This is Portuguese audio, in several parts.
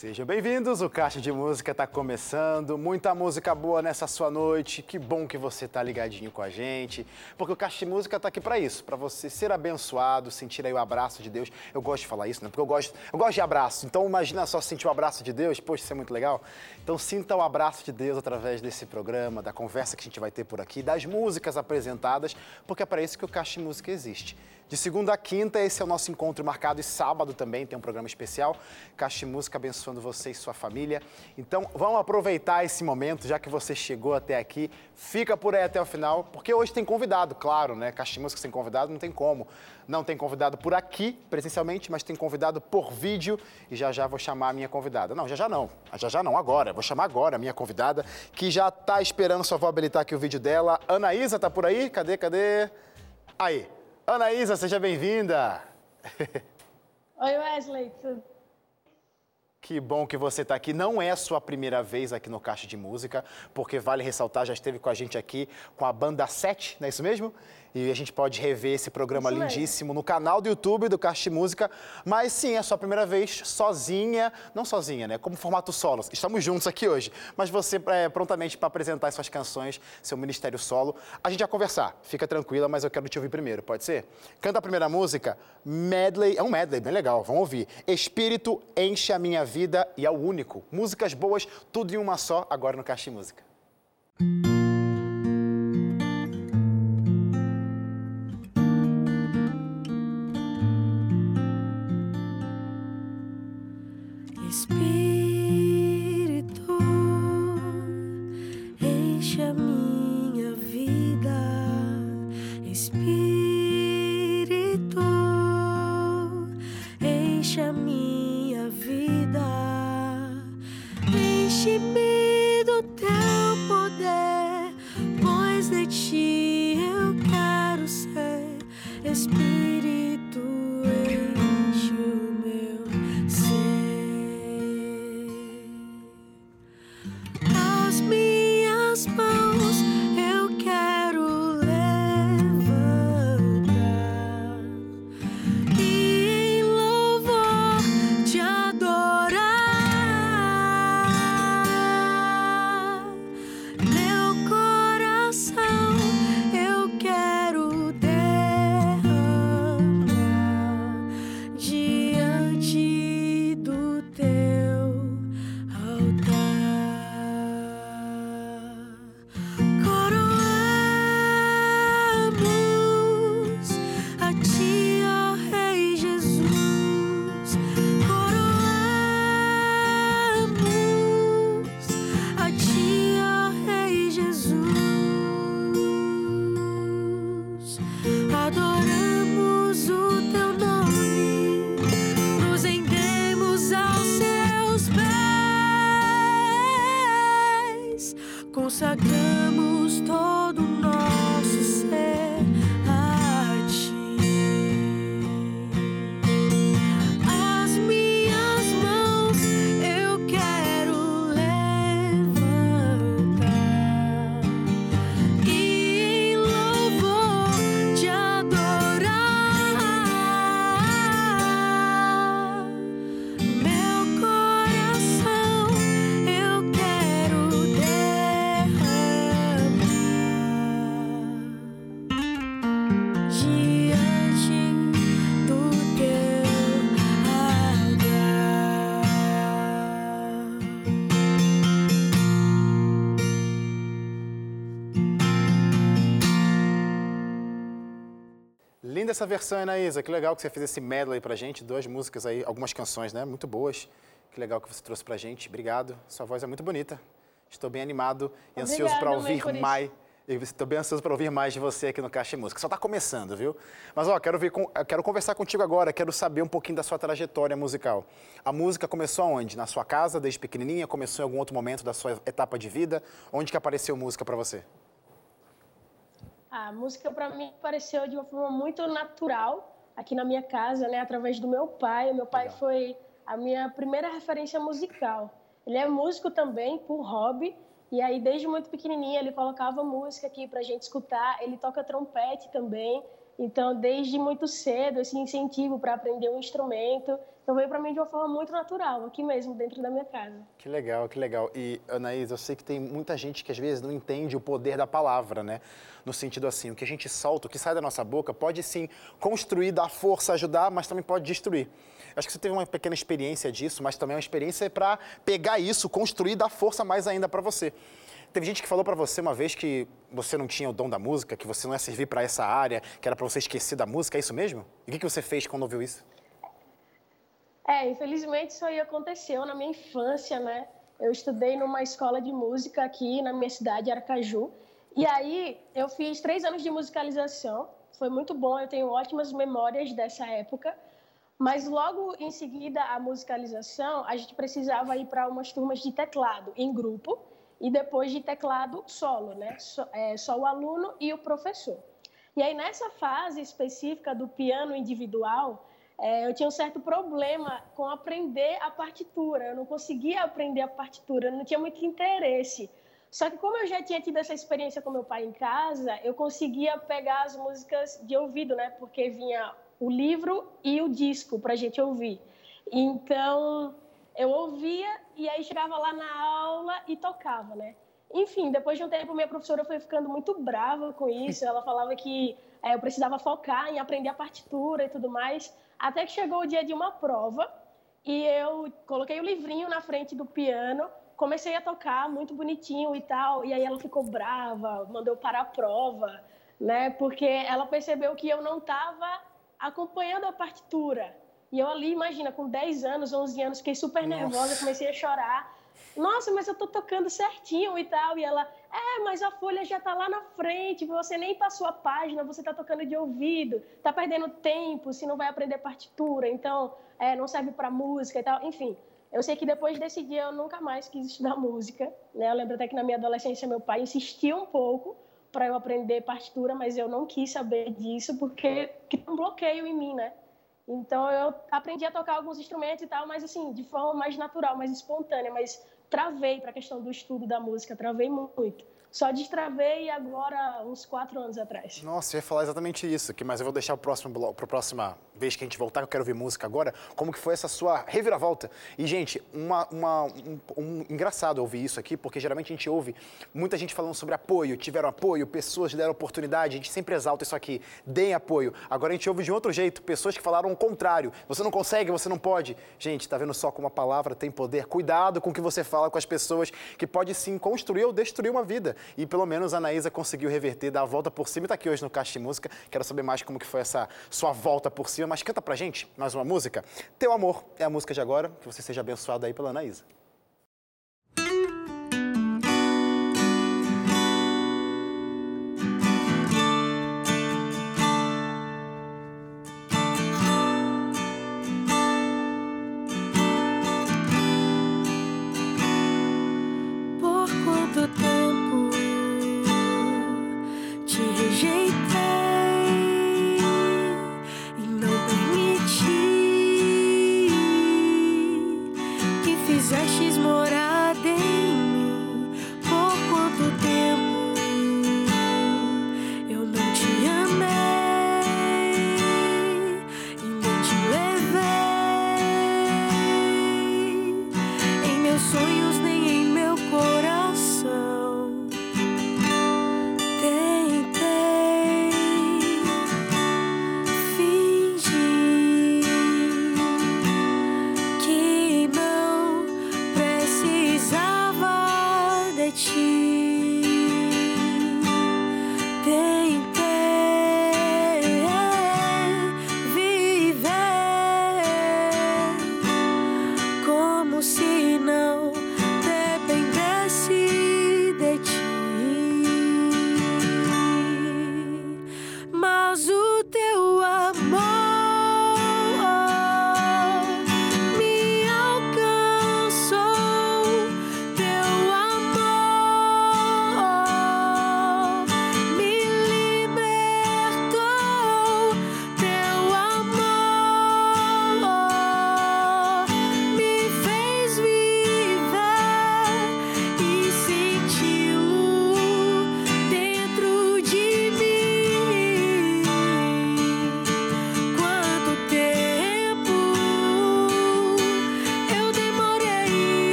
Sejam bem-vindos, o Caixa de Música está começando, muita música boa nessa sua noite, que bom que você está ligadinho com a gente, porque o Caixa de Música está aqui para isso, para você ser abençoado, sentir aí o abraço de Deus. Eu gosto de falar isso, né? Porque eu gosto, eu gosto de abraço, então imagina só sentir o abraço de Deus, poxa, isso é muito legal. Então sinta o abraço de Deus através desse programa, da conversa que a gente vai ter por aqui, das músicas apresentadas, porque é para isso que o Caixa de Música existe. De segunda a quinta, esse é o nosso encontro marcado e sábado também tem um programa especial. Caixa Música abençoando você e sua família. Então, vamos aproveitar esse momento, já que você chegou até aqui. Fica por aí até o final, porque hoje tem convidado, claro, né? Caixa Música sem convidado não tem como. Não tem convidado por aqui, presencialmente, mas tem convidado por vídeo. E já já vou chamar a minha convidada. Não, já já não. Já já não, agora. Vou chamar agora a minha convidada, que já está esperando, só vou habilitar aqui o vídeo dela. Anaísa, tá por aí? Cadê, cadê? Aí. Anaísa, seja bem-vinda. Oi, Wesley. Tudo? Que bom que você está aqui. Não é a sua primeira vez aqui no Caixa de Música, porque vale ressaltar, já esteve com a gente aqui com a banda 7, não é isso mesmo? E a gente pode rever esse programa Isso lindíssimo mesmo. no canal do YouTube do de Música. Mas sim, é a sua primeira vez sozinha, não sozinha, né? Como formato solo. Estamos juntos aqui hoje. Mas você é, prontamente para apresentar suas canções, seu ministério solo. A gente vai conversar. Fica tranquila, mas eu quero te ouvir primeiro, pode ser? Canta a primeira música, Medley. É um medley, bem legal. Vamos ouvir. Espírito enche a minha vida e é o único. Músicas boas, tudo em uma só, agora no de Música. Essa versão, Anaísa. Que legal que você fez esse medley pra gente. Duas músicas aí, algumas canções, né? Muito boas. Que legal que você trouxe pra gente. Obrigado. Sua voz é muito bonita. Estou bem animado e ansioso para ouvir mais. Estou bem ansioso para ouvir mais de você aqui no Caixa de Música. Só está começando, viu? Mas, ó, quero, ver com, quero conversar contigo agora, quero saber um pouquinho da sua trajetória musical. A música começou onde? Na sua casa, desde pequenininha? Começou em algum outro momento da sua etapa de vida? Onde que apareceu música para você? A música para mim apareceu de uma forma muito natural aqui na minha casa, né, através do meu pai. O meu pai Legal. foi a minha primeira referência musical. Ele é músico também por hobby e aí desde muito pequenininha ele colocava música aqui para a gente escutar. Ele toca trompete também. Então, desde muito cedo, esse incentivo para aprender um instrumento. Então veio para mim de uma forma muito natural, aqui mesmo, dentro da minha casa. Que legal, que legal. E, Anaís, eu sei que tem muita gente que às vezes não entende o poder da palavra, né? No sentido assim, o que a gente solta, o que sai da nossa boca, pode sim construir, dar força, ajudar, mas também pode destruir. Acho que você teve uma pequena experiência disso, mas também é uma experiência para pegar isso, construir dar força mais ainda para você. Teve gente que falou para você uma vez que você não tinha o dom da música, que você não ia servir para essa área, que era para você esquecer da música, é isso mesmo? E o que você fez quando ouviu isso? É, infelizmente isso aí aconteceu na minha infância, né? Eu estudei numa escola de música aqui na minha cidade, Aracaju. E aí eu fiz três anos de musicalização. Foi muito bom, eu tenho ótimas memórias dessa época. Mas logo em seguida a musicalização, a gente precisava ir para umas turmas de teclado em grupo e depois de teclado solo, né? Só, é, só o aluno e o professor. E aí nessa fase específica do piano individual, é, eu tinha um certo problema com aprender a partitura. Eu não conseguia aprender a partitura, eu não tinha muito interesse. Só que como eu já tinha tido essa experiência com meu pai em casa, eu conseguia pegar as músicas de ouvido, né? Porque vinha o livro e o disco para a gente ouvir. Então eu ouvia e aí chegava lá na aula e tocava, né? Enfim, depois de um tempo, minha professora foi ficando muito brava com isso. Ela falava que é, eu precisava focar em aprender a partitura e tudo mais. Até que chegou o dia de uma prova e eu coloquei o livrinho na frente do piano, comecei a tocar muito bonitinho e tal, e aí ela ficou brava, mandou parar a prova, né? Porque ela percebeu que eu não estava acompanhando a partitura. E eu ali, imagina, com 10 anos, 11 anos, fiquei super nervosa, Nossa. comecei a chorar. Nossa, mas eu tô tocando certinho e tal. E ela, é, mas a folha já tá lá na frente, você nem passou a página, você tá tocando de ouvido, tá perdendo tempo, se não vai aprender partitura, então é, não serve para música e tal. Enfim, eu sei que depois desse dia eu nunca mais quis estudar música. Né? Eu lembro até que na minha adolescência meu pai insistiu um pouco para eu aprender partitura, mas eu não quis saber disso porque que um bloqueio em mim, né? Então eu aprendi a tocar alguns instrumentos e tal, mas assim, de forma mais natural, mais espontânea, mas travei para a questão do estudo da música, travei muito. Só destravei agora uns quatro anos atrás. Nossa, eu ia falar exatamente isso, que, mas eu vou deixar para a próxima vez que a gente voltar, que eu quero ouvir música agora, como que foi essa sua reviravolta. E, gente, uma, uma um, um, engraçado ouvir isso aqui, porque geralmente a gente ouve muita gente falando sobre apoio, tiveram apoio, pessoas deram oportunidade, a gente sempre exalta isso aqui, deem apoio. Agora a gente ouve de outro jeito, pessoas que falaram o contrário, você não consegue, você não pode. Gente, tá vendo só como a palavra tem poder? Cuidado com o que você fala com as pessoas, que pode sim construir ou destruir uma vida. E pelo menos a Anaísa conseguiu reverter, dar a volta por cima e tá aqui hoje no Caixa de Música. Quero saber mais como que foi essa sua volta por cima, mas canta pra gente mais uma música. Teu Amor é a música de agora, que você seja abençoado aí pela Anaísa.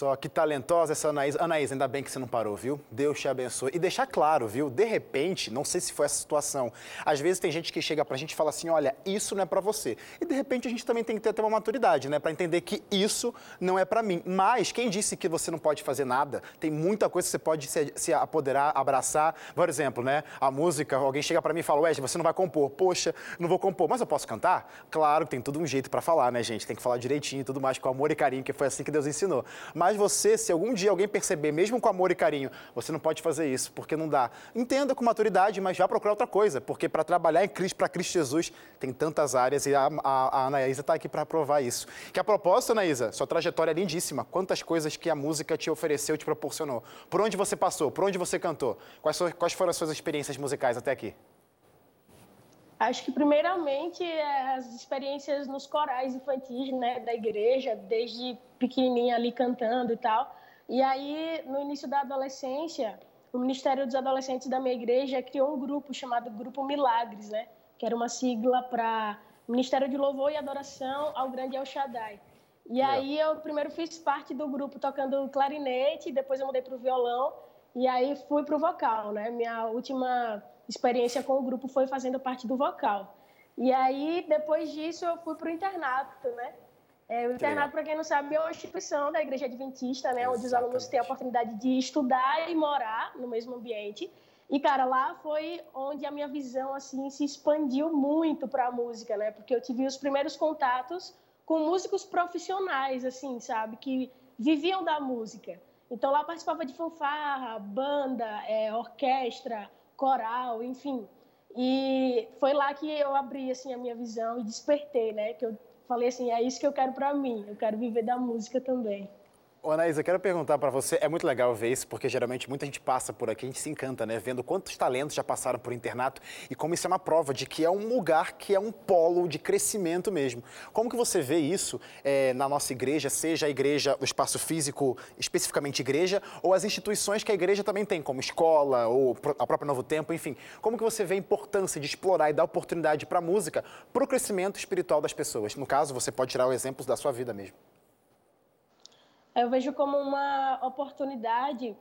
Só, que talentosa essa Anaís. Anaís, ainda bem que você não parou, viu? Deus te abençoe. E deixar claro, viu? De repente, não sei se foi essa situação, às vezes tem gente que chega pra gente e fala assim, olha, isso não é para você. E de repente a gente também tem que ter até uma maturidade, né? Para entender que isso não é para mim. Mas quem disse que você não pode fazer nada? Tem muita coisa que você pode se, se apoderar, abraçar. Por exemplo, né? A música, alguém chega para mim e fala, Wesley, você não vai compor. Poxa, não vou compor, mas eu posso cantar? Claro, tem todo um jeito para falar, né, gente? Tem que falar direitinho e tudo mais, com amor e carinho, que foi assim que Deus ensinou. Mas você, se algum dia alguém perceber, mesmo com amor e carinho, você não pode fazer isso, porque não dá. Entenda com maturidade, mas vá procurar outra coisa, porque para trabalhar em Cristo, para Cristo Jesus, tem tantas áreas e a, a, a Anaísa está aqui para provar isso. Que a propósito, Anaísa, sua trajetória é lindíssima. Quantas coisas que a música te ofereceu, te proporcionou. Por onde você passou, por onde você cantou? Quais, quais foram as suas experiências musicais até aqui? Acho que, primeiramente, é as experiências nos corais infantis né, da igreja, desde pequenininha ali cantando e tal. E aí, no início da adolescência, o Ministério dos Adolescentes da minha igreja criou um grupo chamado Grupo Milagres, né? Que era uma sigla para Ministério de Louvor e Adoração ao Grande El Shaddai. E aí, eu primeiro fiz parte do grupo tocando clarinete, depois eu mudei para o violão, e aí fui para o vocal, né? Minha última experiência com o grupo foi fazendo parte do vocal. E aí, depois disso, eu fui para o internato, né? É, o internato, para quem não sabe, é uma instituição da Igreja Adventista, né? Exatamente. Onde os alunos têm a oportunidade de estudar e morar no mesmo ambiente. E, cara, lá foi onde a minha visão, assim, se expandiu muito para a música, né? Porque eu tive os primeiros contatos com músicos profissionais, assim, sabe? Que viviam da música. Então, lá participava de fanfarra, banda, é, orquestra, coral, enfim. E foi lá que eu abri assim a minha visão e despertei, né? Que eu falei assim, é isso que eu quero para mim. Eu quero viver da música também. Ô, Anaís, eu quero perguntar para você, é muito legal ver isso, porque geralmente muita gente passa por aqui, a gente se encanta, né? Vendo quantos talentos já passaram por internato e como isso é uma prova de que é um lugar que é um polo de crescimento mesmo. Como que você vê isso é, na nossa igreja, seja a igreja, o espaço físico, especificamente igreja, ou as instituições que a igreja também tem, como escola ou a própria Novo Tempo, enfim. Como que você vê a importância de explorar e dar oportunidade para a música, para o crescimento espiritual das pessoas? No caso, você pode tirar o exemplo da sua vida mesmo. Eu vejo como uma oportunidade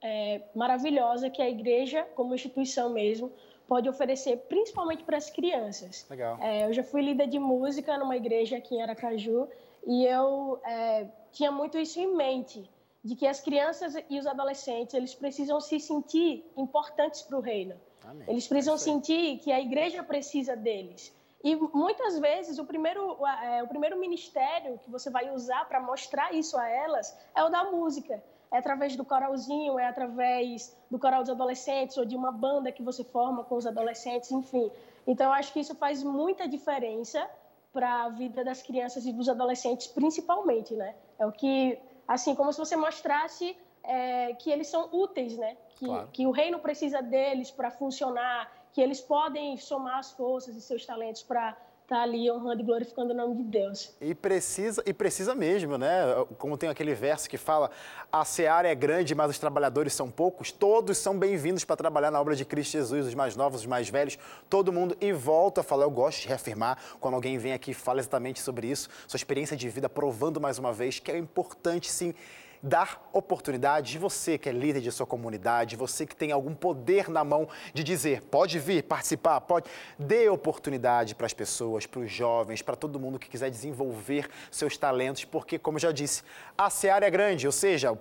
é, maravilhosa que a igreja, como instituição mesmo, pode oferecer, principalmente para as crianças. Legal. É, eu já fui líder de música numa igreja aqui em Aracaju e eu é, tinha muito isso em mente, de que as crianças e os adolescentes eles precisam se sentir importantes para o reino. Amém. Eles precisam sentir que a igreja precisa deles. E muitas vezes o primeiro, é, o primeiro ministério que você vai usar para mostrar isso a elas é o da música. É através do coralzinho, é através do coral dos adolescentes ou de uma banda que você forma com os adolescentes, enfim. Então, eu acho que isso faz muita diferença para a vida das crianças e dos adolescentes, principalmente, né? É o que, assim, como se você mostrasse é, que eles são úteis, né? Que, claro. que o reino precisa deles para funcionar, que eles podem somar as forças e seus talentos para estar tá ali honrando e glorificando o nome de Deus. E precisa, e precisa mesmo, né? Como tem aquele verso que fala: a seara é grande, mas os trabalhadores são poucos. Todos são bem-vindos para trabalhar na obra de Cristo Jesus, os mais novos, os mais velhos, todo mundo. E volto a falar, eu gosto de reafirmar quando alguém vem aqui e fala exatamente sobre isso, sua experiência de vida, provando mais uma vez que é importante sim dar oportunidade de você que é líder de sua comunidade, você que tem algum poder na mão de dizer, pode vir participar, pode, dê oportunidade para as pessoas, para os jovens, para todo mundo que quiser desenvolver seus talentos, porque, como já disse, a seara é grande, ou seja,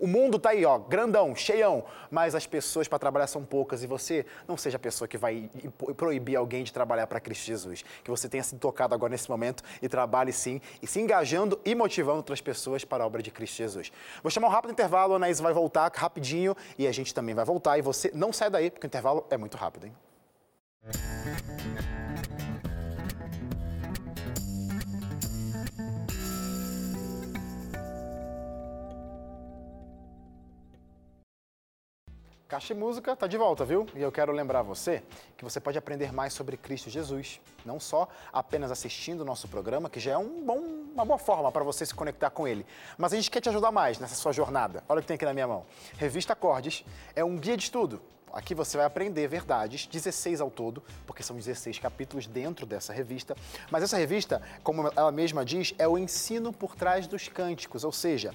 o mundo está aí, ó, grandão, cheião, mas as pessoas para trabalhar são poucas e você não seja a pessoa que vai proibir alguém de trabalhar para Cristo Jesus. Que você tenha sido tocado agora nesse momento e trabalhe sim, e se engajando e motivando outras pessoas para a obra de Cristo Jesus. Vou chamar um rápido intervalo, a Anaís vai voltar rapidinho e a gente também vai voltar. E você não sai daí, porque o intervalo é muito rápido, hein? Caixa e Música está de volta, viu? E eu quero lembrar você que você pode aprender mais sobre Cristo Jesus, não só apenas assistindo o nosso programa, que já é um bom, uma boa forma para você se conectar com ele, mas a gente quer te ajudar mais nessa sua jornada. Olha o que tem aqui na minha mão. Revista Acordes é um guia de estudo. Aqui você vai aprender verdades, 16 ao todo, porque são 16 capítulos dentro dessa revista. Mas essa revista, como ela mesma diz, é o ensino por trás dos cânticos, ou seja,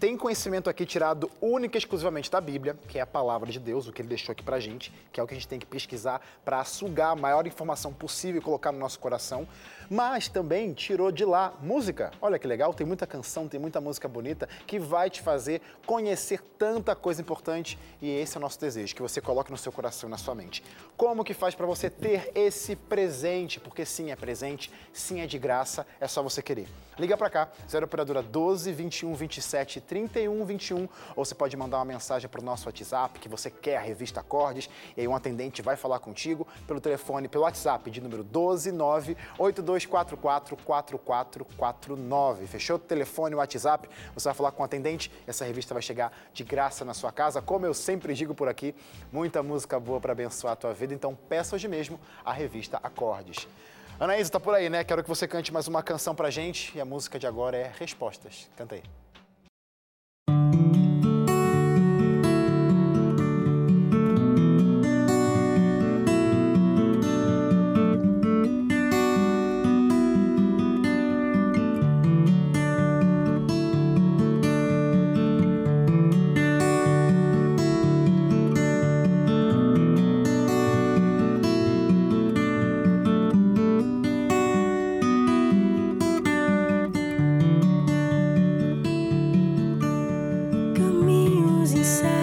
tem conhecimento aqui tirado única e exclusivamente da Bíblia, que é a palavra de Deus, o que ele deixou aqui pra gente, que é o que a gente tem que pesquisar para sugar a maior informação possível e colocar no nosso coração. Mas também tirou de lá música. Olha que legal, tem muita canção, tem muita música bonita que vai te fazer conhecer tanta coisa importante e esse é o nosso desejo, que você coloque no seu coração e na sua mente. Como que faz para você ter esse presente? Porque sim, é presente, sim, é de graça, é só você querer. Liga para cá, 0 operadora 12 21 27 31 21, ou você pode mandar uma mensagem para o nosso WhatsApp que você quer a revista Acordes, e aí um atendente vai falar contigo pelo telefone, pelo WhatsApp de número 12 9 8244 4449. Fechou o telefone, o WhatsApp, você vai falar com o atendente, essa revista vai chegar de graça na sua casa, como eu sempre digo por aqui, muita música boa para abençoar a tua vida, então peça hoje mesmo a revista Acordes. Anaísa, tá por aí, né? Quero que você cante mais uma canção pra gente e a música de agora é Respostas. Canta aí. losing.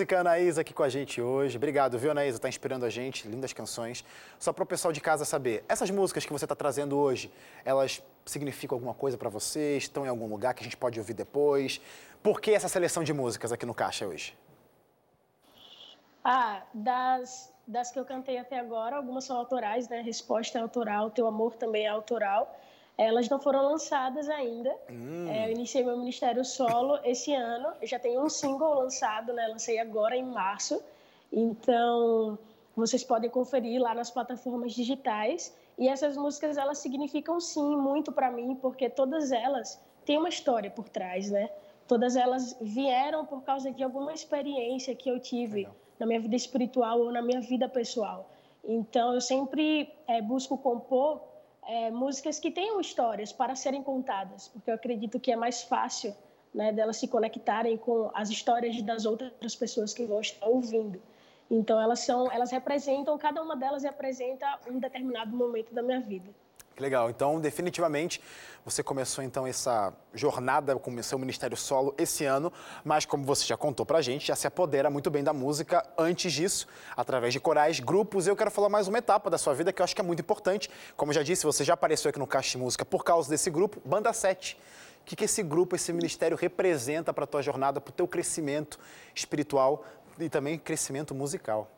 Música, Anaísa, aqui com a gente hoje. Obrigado, viu, Anaísa? Está inspirando a gente, lindas canções. Só para o pessoal de casa saber, essas músicas que você está trazendo hoje, elas significam alguma coisa para você? Estão em algum lugar que a gente pode ouvir depois? Por que essa seleção de músicas aqui no Caixa hoje? Ah, das, das que eu cantei até agora, algumas são autorais, né? Resposta é autoral, Teu Amor também é autoral. Elas não foram lançadas ainda. Hum. É, eu iniciei meu ministério solo esse ano. Eu já tenho um single lançado, né? Lancei agora em março. Então, vocês podem conferir lá nas plataformas digitais. E essas músicas, elas significam sim muito para mim, porque todas elas têm uma história por trás, né? Todas elas vieram por causa de alguma experiência que eu tive Legal. na minha vida espiritual ou na minha vida pessoal. Então, eu sempre é, busco compor é, músicas que tenham histórias para serem contadas, porque eu acredito que é mais fácil né, delas se conectarem com as histórias das outras pessoas que vão estar ouvindo. Então elas são, elas representam, cada uma delas representa um determinado momento da minha vida. Que legal. Então, definitivamente, você começou então essa jornada com o seu ministério solo esse ano, mas como você já contou pra gente, já se apodera muito bem da música antes disso, através de corais, grupos. Eu quero falar mais uma etapa da sua vida que eu acho que é muito importante. Como eu já disse, você já apareceu aqui no Caixa de Música por causa desse grupo, Banda 7. O que, que esse grupo, esse ministério representa para a tua jornada, para o teu crescimento espiritual e também crescimento musical?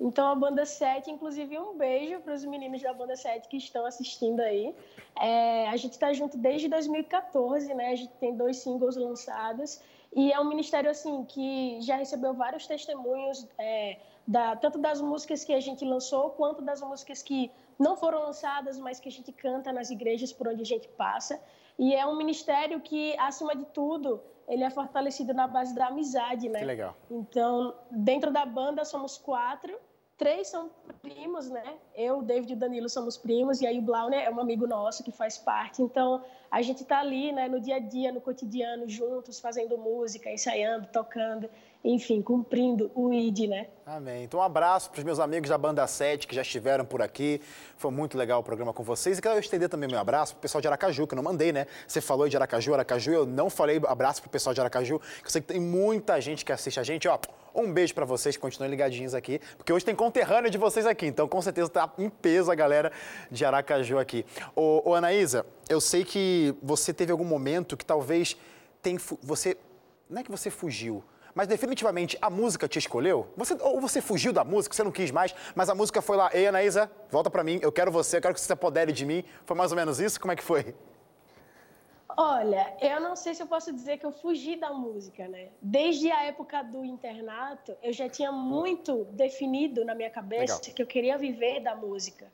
Então, a Banda 7, inclusive, um beijo para os meninos da Banda 7 que estão assistindo aí. É, a gente está junto desde 2014, né? A gente tem dois singles lançados. E é um ministério, assim, que já recebeu vários testemunhos, é, da, tanto das músicas que a gente lançou, quanto das músicas que não foram lançadas, mas que a gente canta nas igrejas por onde a gente passa. E é um ministério que, acima de tudo, ele é fortalecido na base da amizade, né? Que legal. Então, dentro da banda somos quatro três são primos, né? Eu, David e Danilo somos primos, e aí o Blau, né, é um amigo nosso que faz parte. Então, a gente está ali, né, no dia a dia, no cotidiano, juntos, fazendo música, ensaiando, tocando, enfim, cumprindo o ID, né? Amém. Então, um abraço para os meus amigos da Banda 7 que já estiveram por aqui. Foi muito legal o programa com vocês. E quero estender também meu abraço para o pessoal de Aracaju, que eu não mandei, né? Você falou de Aracaju, Aracaju, eu não falei abraço para o pessoal de Aracaju, que eu sei que tem muita gente que assiste a gente, ó. Um beijo para vocês, continuem ligadinhos aqui, porque hoje tem conterrâneo de vocês aqui, então com certeza tá em peso a galera de Aracaju aqui. Ô, ô Anaísa, eu sei que você teve algum momento que talvez tem, você, não é que você fugiu, mas definitivamente a música te escolheu? Você, ou você fugiu da música, você não quis mais, mas a música foi lá, ei Anaísa, volta para mim, eu quero você, eu quero que você se apodere de mim. Foi mais ou menos isso? Como é que foi? Olha, eu não sei se eu posso dizer que eu fugi da música, né? Desde a época do internato, eu já tinha muito definido na minha cabeça Legal. que eu queria viver da música.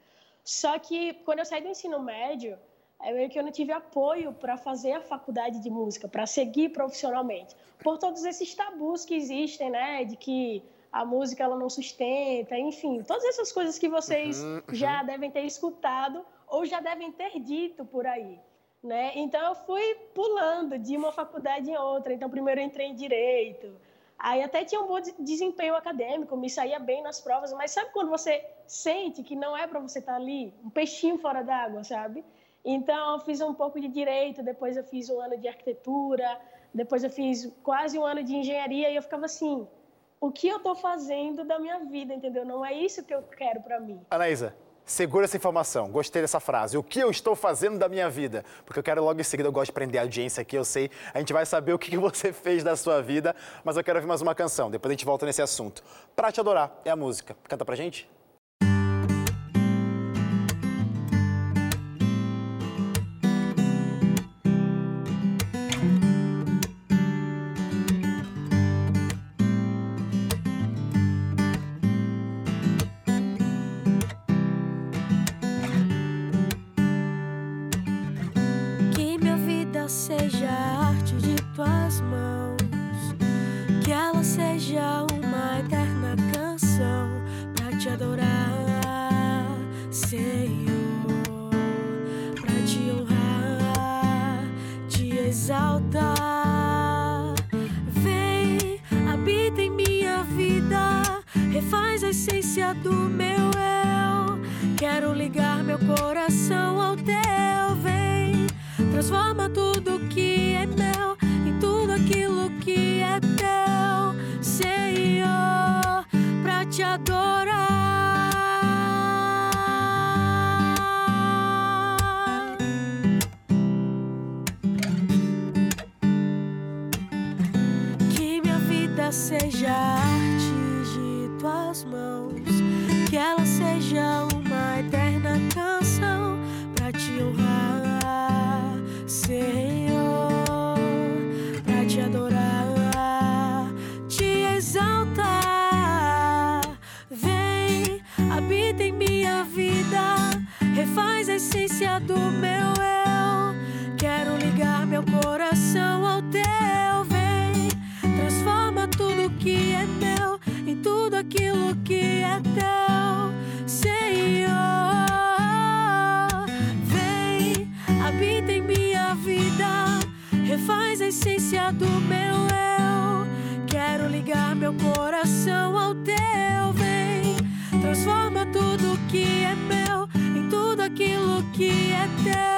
Só que quando eu saí do ensino médio, é meio que eu não tive apoio para fazer a faculdade de música, para seguir profissionalmente, por todos esses tabus que existem, né? De que a música ela não sustenta, enfim, todas essas coisas que vocês uhum, uhum. já devem ter escutado ou já devem ter dito por aí. Né? Então eu fui pulando de uma faculdade em outra. Então primeiro eu entrei em direito. Aí até tinha um bom desempenho acadêmico, me saía bem nas provas, mas sabe quando você sente que não é para você estar tá ali, um peixinho fora d'água, sabe? Então eu fiz um pouco de direito, depois eu fiz um ano de arquitetura, depois eu fiz quase um ano de engenharia e eu ficava assim, o que eu estou fazendo da minha vida, entendeu? Não é isso que eu quero para mim. Anaísa, Segura essa informação. Gostei dessa frase. O que eu estou fazendo da minha vida? Porque eu quero logo em seguida, eu gosto de prender a audiência aqui, eu sei. A gente vai saber o que você fez da sua vida, mas eu quero ouvir mais uma canção. Depois a gente volta nesse assunto. Pra te adorar é a música. Canta pra gente? Ligar meu coração ao teu, vem, transforma tudo que é meu em tudo aquilo que é teu,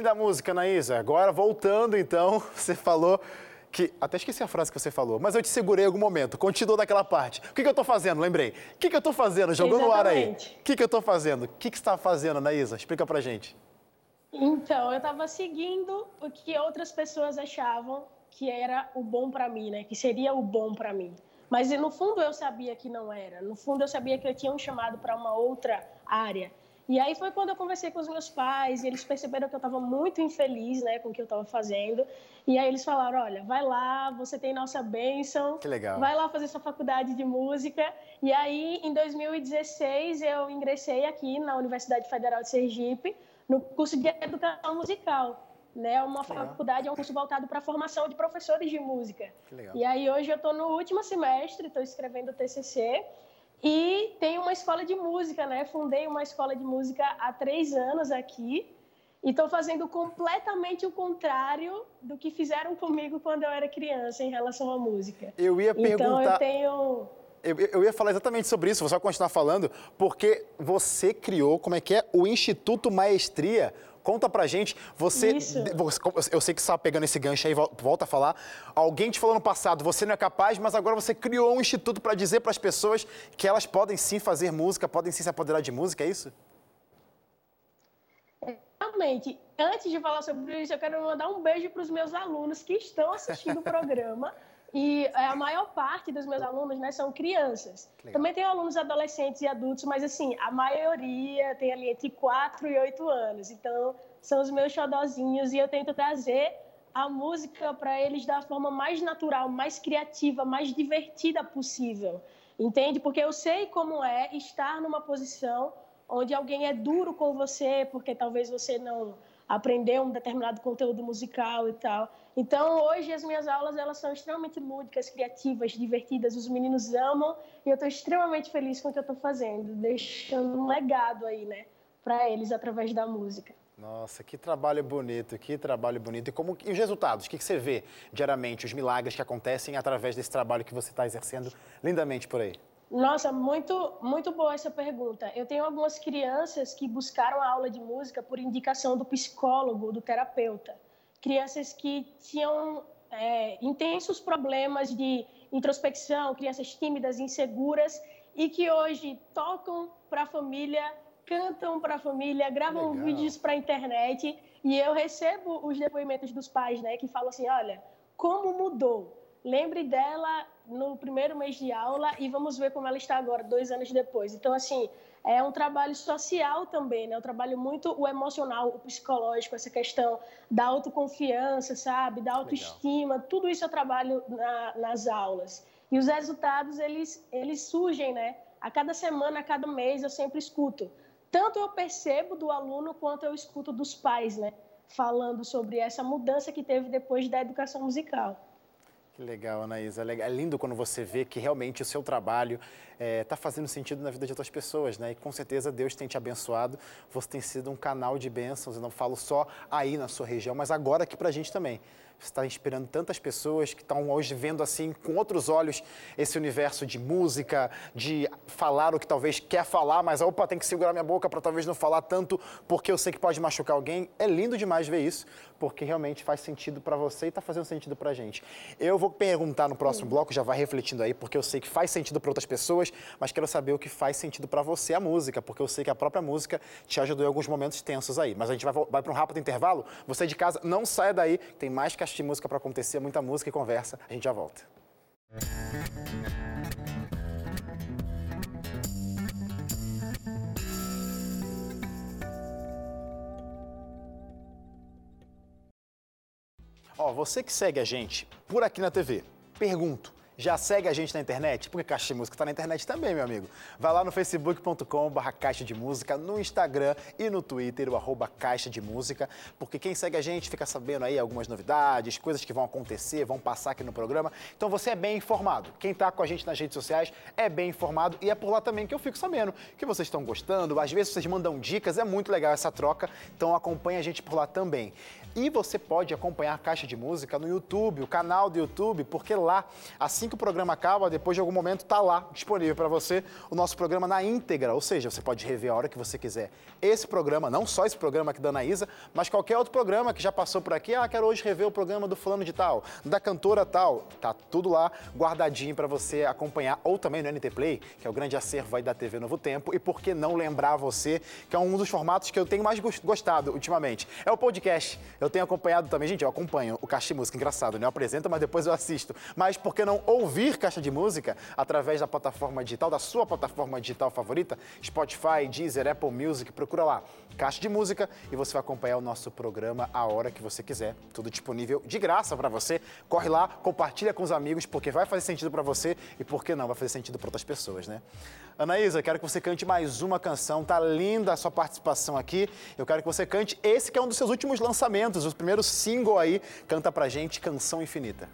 Linda música, Anaísa. Agora, voltando então, você falou que. Até esqueci a frase que você falou, mas eu te segurei em algum momento. Continuou daquela parte. O que, que eu tô fazendo? Lembrei. O que, que eu tô fazendo? Jogou no ar aí. O que, que eu tô fazendo? O que, que você tá fazendo, Anaísa? Explica pra gente. Então, eu estava seguindo o que outras pessoas achavam que era o bom para mim, né? Que seria o bom para mim. Mas no fundo eu sabia que não era. No fundo eu sabia que eu tinha um chamado para uma outra área. E aí foi quando eu conversei com os meus pais e eles perceberam que eu estava muito infeliz, né, com o que eu estava fazendo. E aí eles falaram, olha, vai lá, você tem nossa bênção. Que legal. Vai lá fazer sua faculdade de música. E aí, em 2016, eu ingressei aqui na Universidade Federal de Sergipe no curso de Educação Musical. Né, uma faculdade, é um curso voltado para a formação de professores de música. Que legal. E aí hoje eu estou no último semestre, estou escrevendo o TCC e tenho uma escola de música, né? Fundei uma escola de música há três anos aqui e estou fazendo completamente o contrário do que fizeram comigo quando eu era criança em relação à música. Eu ia Então perguntar. eu tenho Eu, eu ia falar exatamente sobre isso, você vai continuar falando, porque você criou, como é que é? O Instituto Maestria. Conta pra gente, você, Isso. eu sei que você estava pegando esse gancho aí, vol- volta a falar. Alguém te falou no passado, você não é capaz, mas agora você criou um instituto para dizer para as pessoas que elas podem sim fazer música, podem sim se apoderar de música, é isso? Realmente, antes de falar sobre isso, eu quero mandar um beijo para os meus alunos que estão assistindo o programa. E é, a maior parte dos meus alunos né, são crianças. Legal. Também tem alunos adolescentes e adultos, mas assim, a maioria tem ali entre 4 e 8 anos. Então, são os meus xodozinhos e eu tento trazer a música para eles da forma mais natural, mais criativa, mais divertida possível. Entende? Porque eu sei como é estar numa posição onde alguém é duro com você, porque talvez você não aprendeu um determinado conteúdo musical e tal. Então, hoje as minhas aulas elas são extremamente lúdicas, criativas, divertidas. Os meninos amam e eu estou extremamente feliz com o que eu estou fazendo, deixando um legado aí, né, para eles através da música. Nossa, que trabalho bonito, que trabalho bonito. E, como, e os resultados? O que você vê diariamente, os milagres que acontecem através desse trabalho que você está exercendo lindamente por aí? Nossa, muito, muito boa essa pergunta. Eu tenho algumas crianças que buscaram a aula de música por indicação do psicólogo, do terapeuta. Crianças que tinham é, intensos problemas de introspecção, crianças tímidas, inseguras, e que hoje tocam para a família, cantam para a família, gravam Legal. vídeos para a internet. E eu recebo os depoimentos dos pais, né, que falam assim: olha, como mudou. Lembre dela no primeiro mês de aula e vamos ver como ela está agora, dois anos depois. Então, assim, é um trabalho social também, né? Um trabalho muito o emocional, o psicológico, essa questão da autoconfiança, sabe? Da autoestima. Tudo isso eu trabalho na- nas aulas. E os resultados, eles, eles surgem, né? A cada semana, a cada mês, eu sempre escuto. Tanto eu percebo do aluno, quanto eu escuto dos pais, né? Falando sobre essa mudança que teve depois da educação musical. Que legal, Anaísa. É É lindo quando você vê que realmente o seu trabalho está fazendo sentido na vida de outras pessoas, né? E com certeza Deus tem te abençoado. Você tem sido um canal de bênçãos. Eu não falo só aí na sua região, mas agora aqui para a gente também. Você está inspirando tantas pessoas que estão hoje vendo assim com outros olhos esse universo de música, de falar o que talvez quer falar, mas opa, tem que segurar minha boca para talvez não falar tanto porque eu sei que pode machucar alguém. É lindo demais ver isso, porque realmente faz sentido para você e está fazendo sentido para a gente. Eu vou perguntar no próximo bloco, já vai refletindo aí, porque eu sei que faz sentido para outras pessoas, mas quero saber o que faz sentido para você a música, porque eu sei que a própria música te ajudou em alguns momentos tensos aí. Mas a gente vai, vai para um rápido intervalo. Você de casa, não saia daí, tem mais caixa de música para acontecer, muita música e conversa. A gente já volta. Ó, você que segue a gente por aqui na TV, pergunto, já segue a gente na internet? Porque Caixa de Música está na internet também, meu amigo. Vai lá no facebook.com.br Caixa de Música, no Instagram e no Twitter, o arroba Caixa de Música, porque quem segue a gente fica sabendo aí algumas novidades, coisas que vão acontecer, vão passar aqui no programa. Então você é bem informado. Quem está com a gente nas redes sociais é bem informado e é por lá também que eu fico sabendo que vocês estão gostando. Às vezes vocês mandam dicas, é muito legal essa troca. Então acompanha a gente por lá também. E você pode acompanhar a Caixa de Música no YouTube, o canal do YouTube, porque lá, assim que o programa acaba, depois de algum momento, está lá disponível para você o nosso programa na íntegra. Ou seja, você pode rever a hora que você quiser. Esse programa, não só esse programa aqui da Anaísa, mas qualquer outro programa que já passou por aqui. Ah, quero hoje rever o programa do fulano de tal, da cantora tal. Tá tudo lá guardadinho para você acompanhar. Ou também no NT Play, que é o grande acervo aí da TV Novo Tempo. E por que não lembrar você, que é um dos formatos que eu tenho mais gostado ultimamente. É o podcast. Eu tenho acompanhado também, gente, eu acompanho o Caixa Música, engraçado, né? Eu apresento, mas depois eu assisto. Mas por que não ouvir Caixa de Música através da plataforma digital, da sua plataforma digital favorita? Spotify, Deezer, Apple Music, procura lá, Caixa de Música, e você vai acompanhar o nosso programa a hora que você quiser. Tudo disponível de graça para você. Corre lá, compartilha com os amigos, porque vai fazer sentido para você e por que não vai fazer sentido para outras pessoas, né? Anaísa, quero que você cante mais uma canção. Tá linda a sua participação aqui. Eu quero que você cante esse que é um dos seus últimos lançamentos, o primeiro single aí. Canta pra gente Canção Infinita.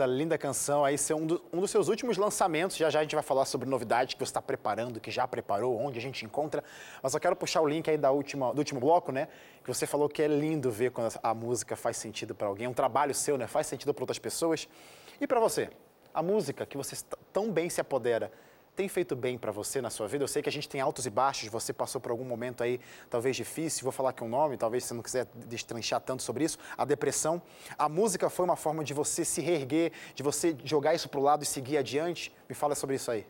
Anaísa, linda canção. Aí ser um, do, um, dos seus últimos lançamentos. Já já a gente vai falar sobre novidades que você está preparando, que já preparou, onde a gente encontra. Mas eu quero puxar o link aí da última, do último bloco, né? Que você falou que é lindo ver quando a música faz sentido para alguém. É um trabalho seu, né? Faz sentido para outras pessoas. E para você? A música que você tão bem se apodera tem feito bem para você na sua vida? Eu sei que a gente tem altos e baixos, você passou por algum momento aí talvez difícil, vou falar aqui um nome, talvez você não quiser destranchar tanto sobre isso, a depressão. A música foi uma forma de você se reerguer, de você jogar isso para o lado e seguir adiante? Me fala sobre isso aí.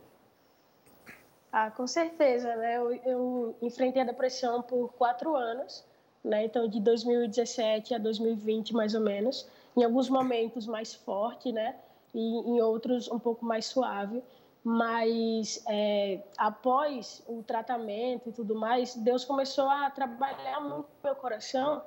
Ah, com certeza, né? Eu, eu enfrentei a depressão por quatro anos, né? Então, de 2017 a 2020, mais ou menos. Em alguns momentos mais forte, né? E em outros um pouco mais suave mas é, após o tratamento e tudo mais, Deus começou a trabalhar muito no meu coração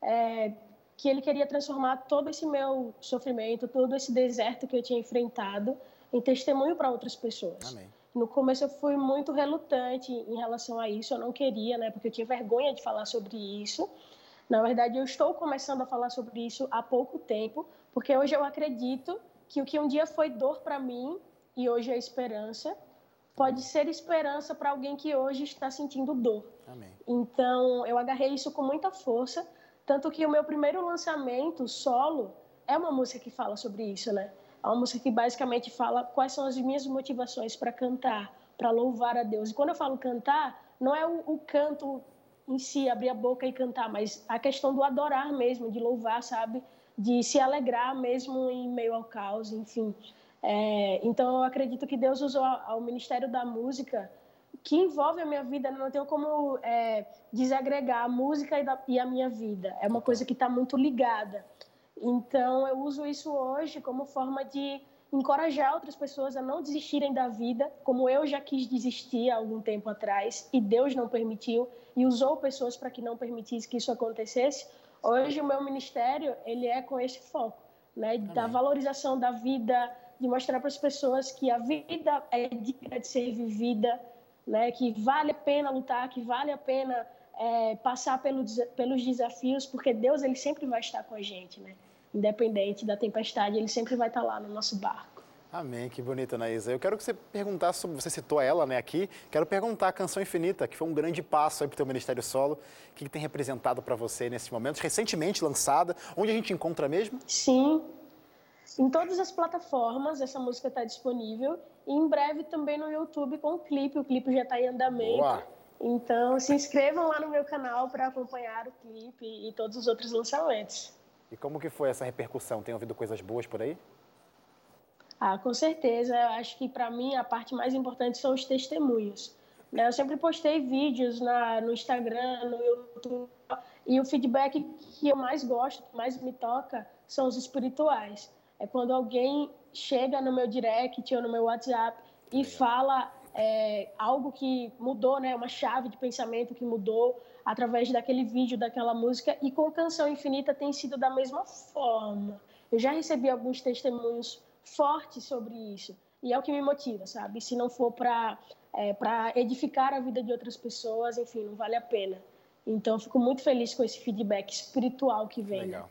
é, que Ele queria transformar todo esse meu sofrimento, todo esse deserto que eu tinha enfrentado, em testemunho para outras pessoas. Amém. No começo eu fui muito relutante em relação a isso, eu não queria, né, porque eu tinha vergonha de falar sobre isso. Na verdade, eu estou começando a falar sobre isso há pouco tempo, porque hoje eu acredito que o que um dia foi dor para mim e hoje é esperança, pode ser esperança para alguém que hoje está sentindo dor. Amém. Então, eu agarrei isso com muita força, tanto que o meu primeiro lançamento solo é uma música que fala sobre isso, né? É uma música que basicamente fala quais são as minhas motivações para cantar, para louvar a Deus. E quando eu falo cantar, não é o, o canto em si, abrir a boca e cantar, mas a questão do adorar mesmo, de louvar, sabe? De se alegrar mesmo em meio ao caos, enfim. É, então, eu acredito que Deus usou o ministério da música, que envolve a minha vida, não tenho como é, desagregar a música e, da, e, a minha vida. É uma coisa que está muito ligada. Então, eu uso isso hoje como forma de encorajar outras pessoas a não desistirem da vida, como eu já quis desistir há algum tempo atrás e Deus não permitiu e usou pessoas para que não permitisse que isso acontecesse. Hoje o meu ministério ele é com esse foco, né, Amém. da valorização da vida, de mostrar para as pessoas que a vida é digna de ser vivida, né? que vale a pena lutar, que vale a pena é, passar pelo, pelos desafios, porque Deus ele sempre vai estar com a gente, né? independente da tempestade, ele sempre vai estar lá no nosso barco. Amém, que bonita, Anaísa. Eu quero que você perguntasse sobre, você citou ela né, aqui, quero perguntar a Canção Infinita, que foi um grande passo para o teu Ministério Solo. O que, que tem representado para você nesses momentos? Recentemente lançada, onde a gente encontra mesmo? Sim, em todas as plataformas, essa música está disponível. E em breve também no YouTube com o clipe. O clipe já está em andamento. Boa. Então, se inscrevam lá no meu canal para acompanhar o clipe e todos os outros lançamentos. E como que foi essa repercussão? Tem ouvido coisas boas por aí? Ah, com certeza. Eu acho que para mim a parte mais importante são os testemunhos. Né? Eu sempre postei vídeos na, no Instagram, no YouTube, e o feedback que eu mais gosto, que mais me toca, são os espirituais é quando alguém chega no meu direct ou no meu WhatsApp e fala é, algo que mudou, né, uma chave de pensamento que mudou através daquele vídeo, daquela música, e com Canção Infinita tem sido da mesma forma. Eu já recebi alguns testemunhos fortes sobre isso, e é o que me motiva, sabe? Se não for para é, para edificar a vida de outras pessoas, enfim, não vale a pena. Então, fico muito feliz com esse feedback espiritual que vem. Legal.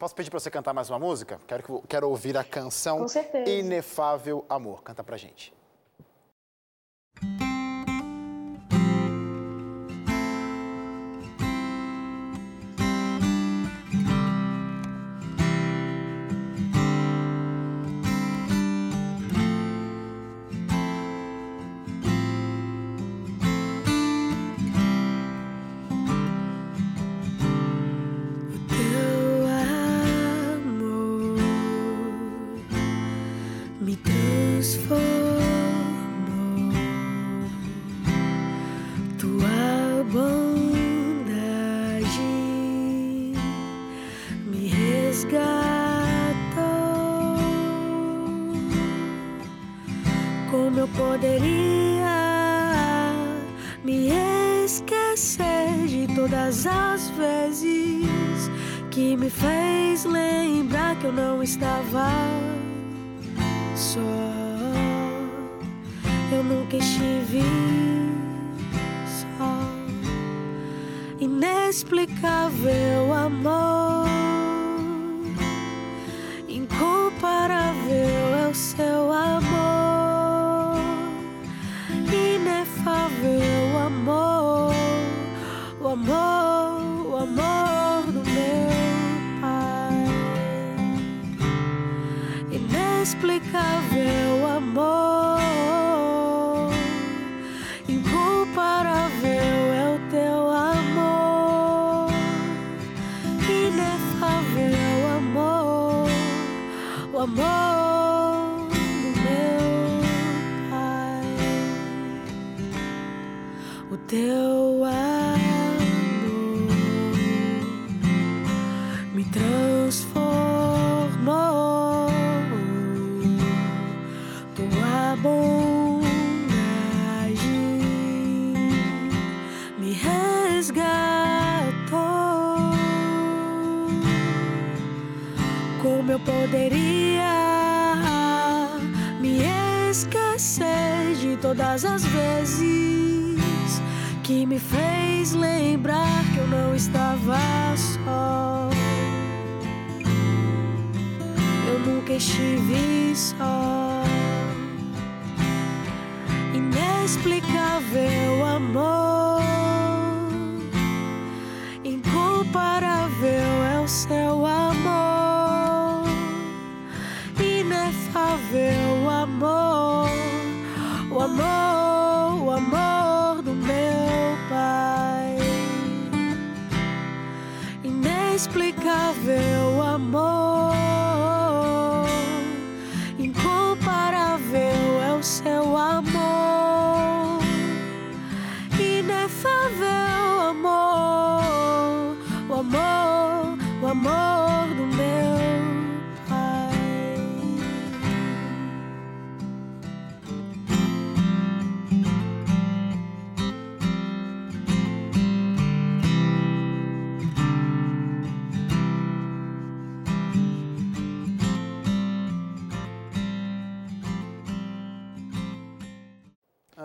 Posso pedir para você cantar mais uma música? Quero, quero ouvir a canção Inefável Amor. Canta pra gente. poderia me esquecer de todas as vezes que me fez lembrar que eu não estava só. Eu nunca estive só. Inexplicável.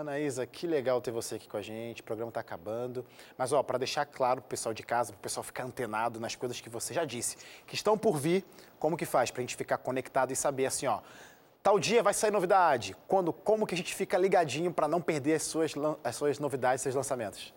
Anaísa, que legal ter você aqui com a gente. O programa está acabando. Mas, ó, para deixar claro para o pessoal de casa, para o pessoal ficar antenado nas coisas que você já disse, que estão por vir, como que faz para a gente ficar conectado e saber assim, ó, tal dia vai sair novidade. Quando, como que a gente fica ligadinho para não perder as suas, as suas novidades, seus lançamentos?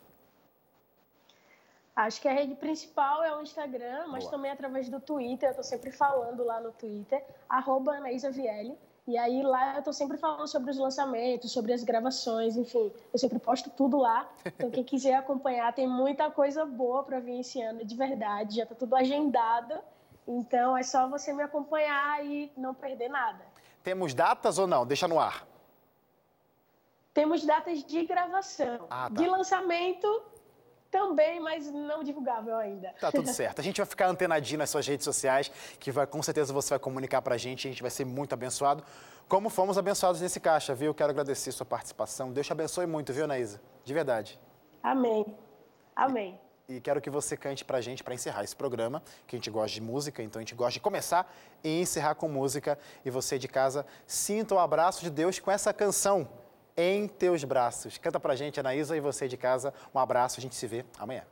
Acho que a rede principal é o Instagram, mas Boa. também através do Twitter. Eu estou sempre falando lá no Twitter, arroba Anaísa Viele. E aí lá eu tô sempre falando sobre os lançamentos, sobre as gravações, enfim, eu sempre posto tudo lá. Então quem quiser acompanhar, tem muita coisa boa para vir esse ano, de verdade, já tá tudo agendado. Então é só você me acompanhar e não perder nada. Temos datas ou não? Deixa no ar. Temos datas de gravação. Ah, tá. De lançamento, também, mas não divulgável ainda. Tá tudo certo. A gente vai ficar antenadinho nas suas redes sociais, que vai, com certeza você vai comunicar pra gente, a gente vai ser muito abençoado. Como fomos abençoados nesse caixa, viu? Quero agradecer sua participação. Deus te abençoe muito, viu, Naísa? De verdade. Amém. Amém. E quero que você cante pra gente para encerrar esse programa, que a gente gosta de música, então a gente gosta de começar e encerrar com música. E você de casa, sinta o abraço de Deus com essa canção em teus braços. Canta pra gente, Anaísa, e você de casa. Um abraço, a gente se vê amanhã.